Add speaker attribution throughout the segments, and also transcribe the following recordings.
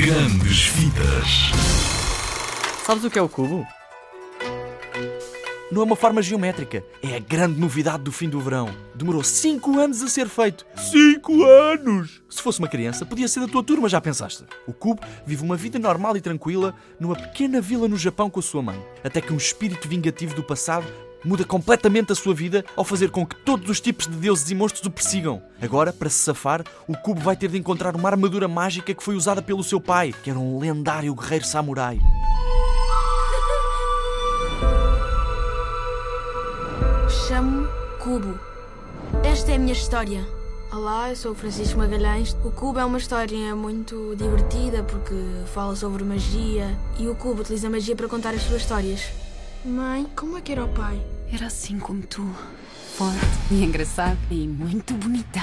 Speaker 1: Grandes Vidas.
Speaker 2: Sabes o que é o cubo? Não é uma forma geométrica. É a grande novidade do fim do verão. Demorou 5 anos a ser feito. 5 anos! Se fosse uma criança, podia ser da tua turma, já pensaste? O cubo vive uma vida normal e tranquila numa pequena vila no Japão com a sua mãe. Até que um espírito vingativo do passado muda completamente a sua vida ao fazer com que todos os tipos de deuses e monstros o persigam. Agora, para se safar, o cubo vai ter de encontrar uma armadura mágica que foi usada pelo seu pai, que era um lendário guerreiro samurai.
Speaker 3: Chamo-me Cubo. Esta é a minha história. Olá, eu sou o Francisco Magalhães. O Cubo é uma história muito divertida porque fala sobre magia e o Cubo utiliza magia para contar as suas histórias. Mãe, como é que era o pai?
Speaker 4: Era assim como tu. Forte e engraçado e muito bonitão.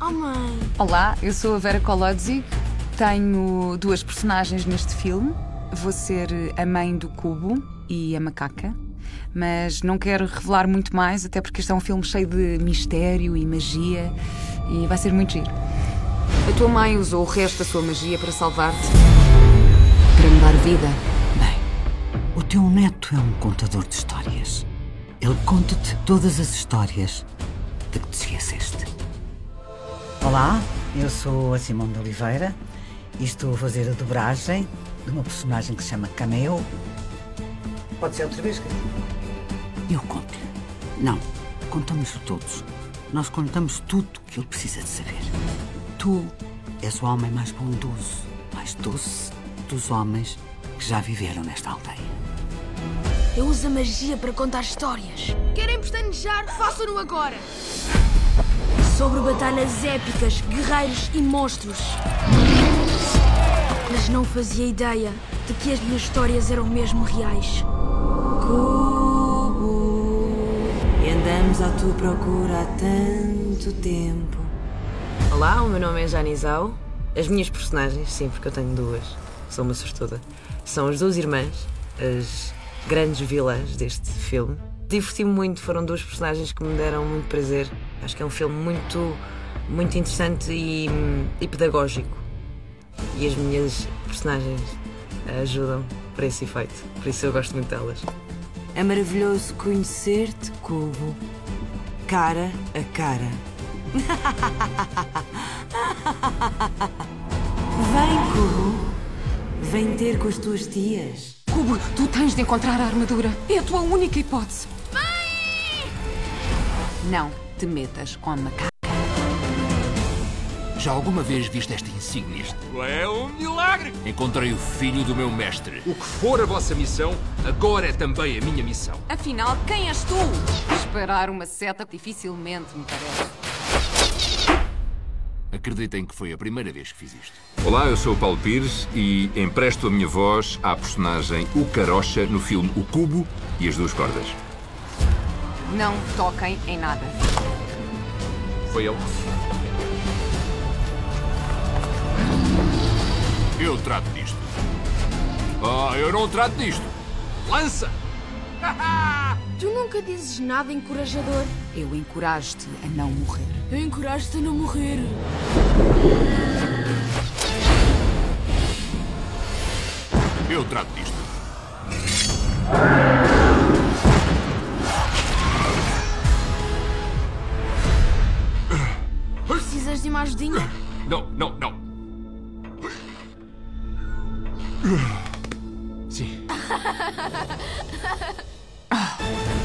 Speaker 3: Oh, mãe.
Speaker 4: Olá, eu sou a Vera Kolodzik. Tenho duas personagens neste filme. Vou ser a mãe do Cubo e a macaca. Mas não quero revelar muito mais, até porque este é um filme cheio de mistério e magia e vai ser muito giro.
Speaker 5: A tua mãe usou o resto da sua magia para salvar-te. Para me dar vida.
Speaker 6: O teu neto é um contador de histórias. Ele conta-te todas as histórias de que te esqueceste. Olá, eu sou a Simone de Oliveira e estou a fazer a dobragem de uma personagem que se chama Cameo. Pode ser outra vez, querido? Eu conto-lhe. Não, contamos todos. Nós contamos tudo que ele precisa de saber. Tu és o homem mais bondoso, mais doce dos homens que já viveram nesta aldeia.
Speaker 3: Eu uso a magia para contar histórias. Querem pestanejar? Façam-no agora! Sobre batalhas épicas, guerreiros e monstros. Mas não fazia ideia de que as minhas histórias eram mesmo reais.
Speaker 7: Cubo, e andamos à tua procura há tanto tempo. Olá, o meu nome é Janizal. As minhas personagens, sim, porque eu tenho duas, sou uma sortuda, são as duas irmãs, as grandes vilãs deste filme. Diverti-me muito, foram duas personagens que me deram muito prazer. Acho que é um filme muito, muito interessante e, e pedagógico. E as minhas personagens ajudam para esse efeito, por isso eu gosto muito delas. É maravilhoso conhecer-te, Cubo, cara a cara. Vem, Cubo, vem ter com as tuas tias.
Speaker 5: Cubo, tu tens de encontrar a armadura. É a tua única hipótese.
Speaker 4: Não te metas com a macaca.
Speaker 8: Já alguma vez viste esta insígnia?
Speaker 9: É um milagre!
Speaker 8: Encontrei o filho do meu mestre.
Speaker 9: O que for a vossa missão, agora é também a minha missão.
Speaker 4: Afinal, quem és tu? Esperar uma seta dificilmente me parece.
Speaker 8: Acreditem que foi a primeira vez que fiz isto.
Speaker 10: Olá, eu sou o Paulo Pires e empresto a minha voz à personagem O Carocha no filme O Cubo e as Duas Cordas.
Speaker 4: Não toquem em nada.
Speaker 9: Foi ele.
Speaker 8: Eu trato disto. Ah, eu não trato disto.
Speaker 9: Lança!
Speaker 3: Tu nunca dizes nada encorajador.
Speaker 4: Eu encorajo-te a não morrer.
Speaker 3: Eu encorajo-te a não morrer.
Speaker 8: Eu trato disto.
Speaker 3: Precisas de uma ajudinha?
Speaker 9: Não, não, não. Sim. Bye.